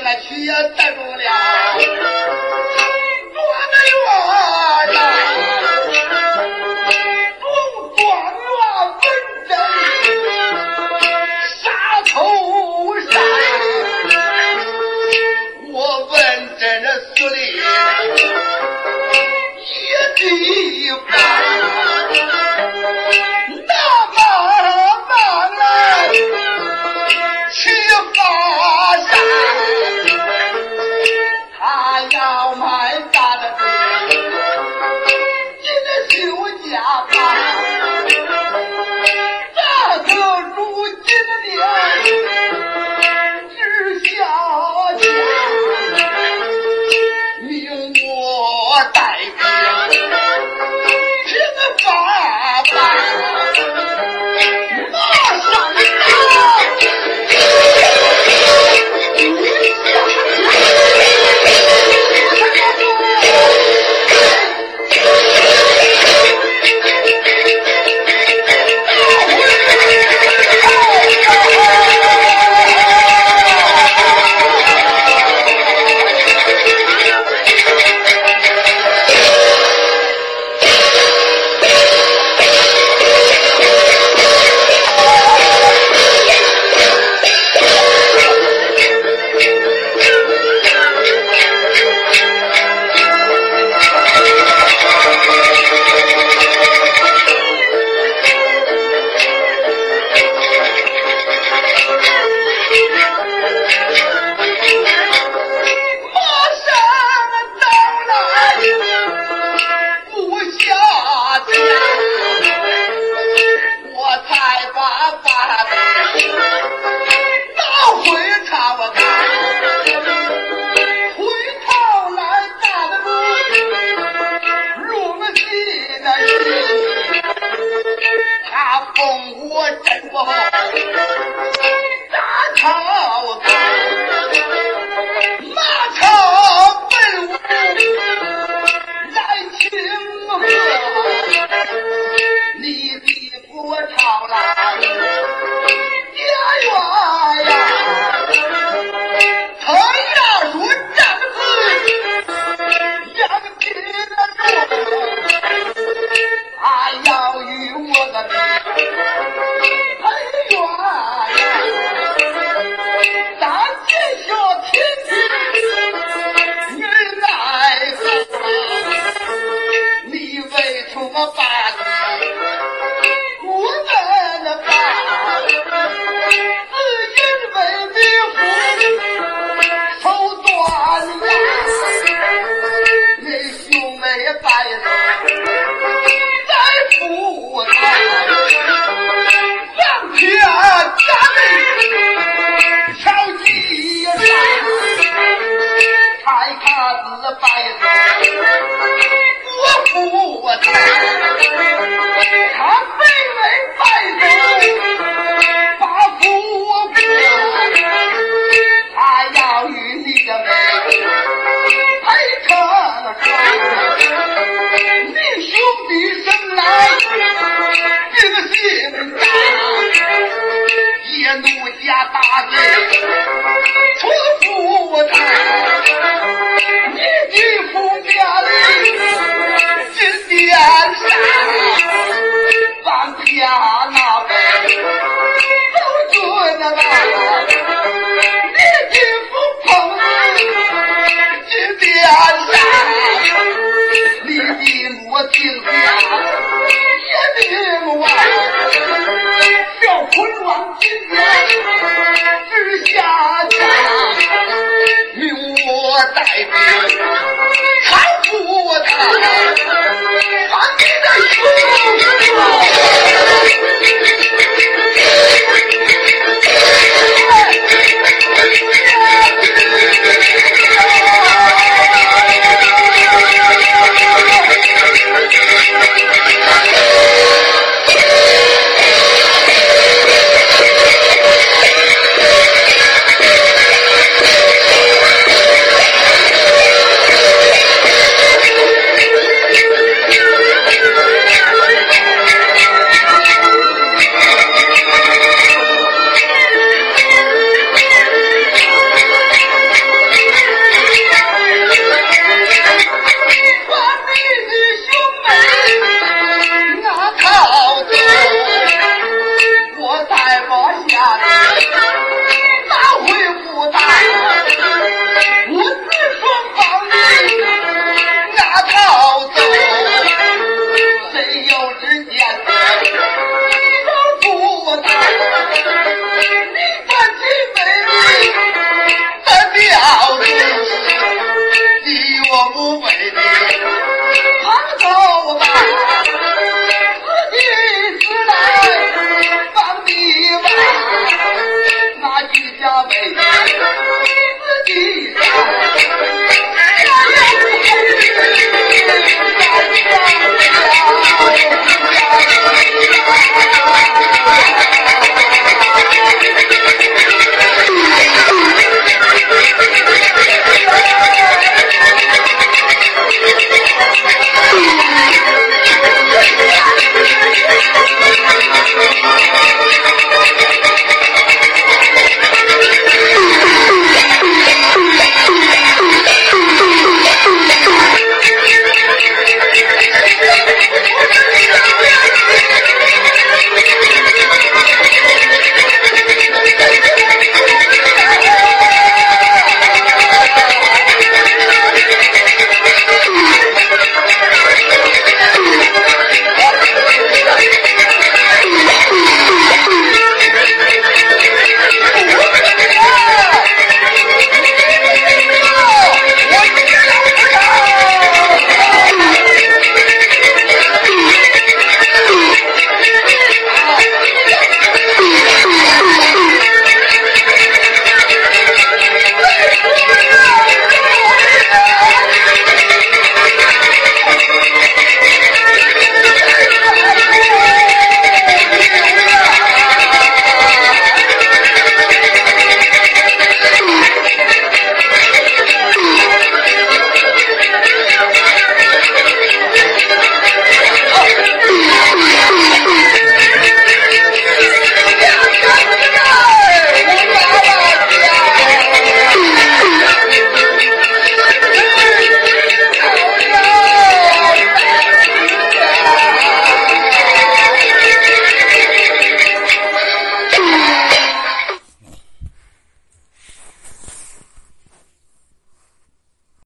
来去也带不了多到了生活真不好大桃 Thank you.